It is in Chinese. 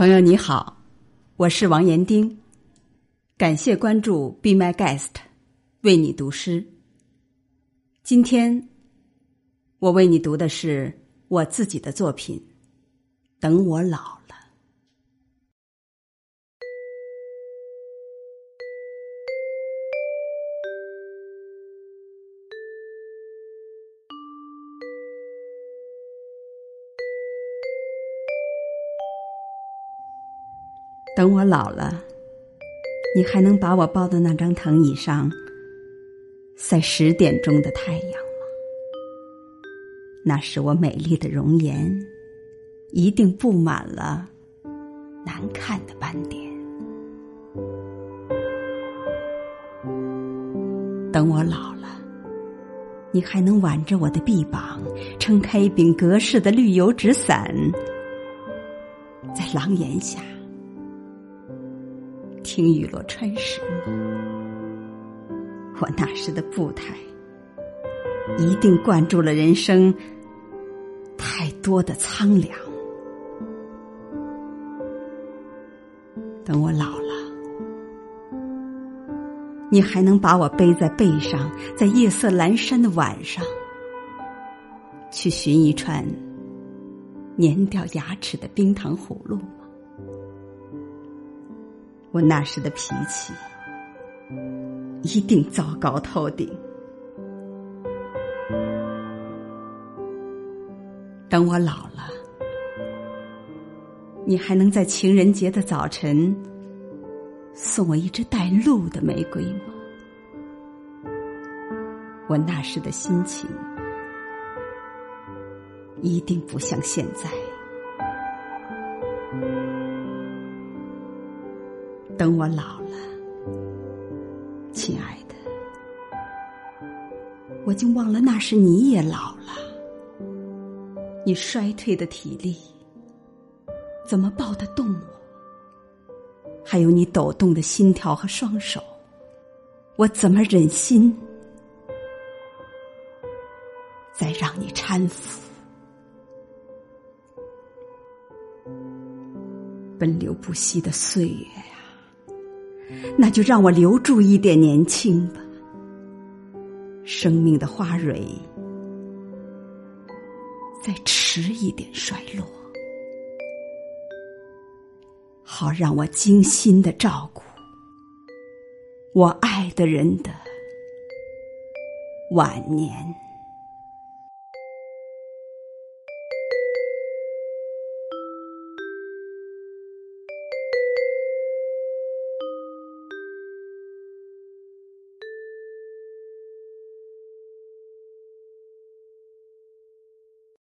朋友你好，我是王岩丁，感谢关注 Be My Guest，为你读诗。今天我为你读的是我自己的作品《等我老等我老了，你还能把我抱到那张藤椅上，晒十点钟的太阳吗？那时我美丽的容颜，一定布满了难看的斑点。等我老了，你还能挽着我的臂膀，撑开一柄格式的绿油纸伞，在廊檐下。听雨落穿石？我那时的步态，一定灌注了人生太多的苍凉。等我老了，你还能把我背在背上，在夜色阑珊的晚上，去寻一串粘掉牙齿的冰糖葫芦？我那时的脾气一定糟糕透顶。等我老了，你还能在情人节的早晨送我一支带露的玫瑰吗？我那时的心情一定不像现在。等我老了，亲爱的，我竟忘了那时你也老了。你衰退的体力怎么抱得动我？还有你抖动的心跳和双手，我怎么忍心再让你搀扶？奔流不息的岁月呀！那就让我留住一点年轻吧，生命的花蕊再迟一点衰落，好让我精心的照顾我爱的人的晚年。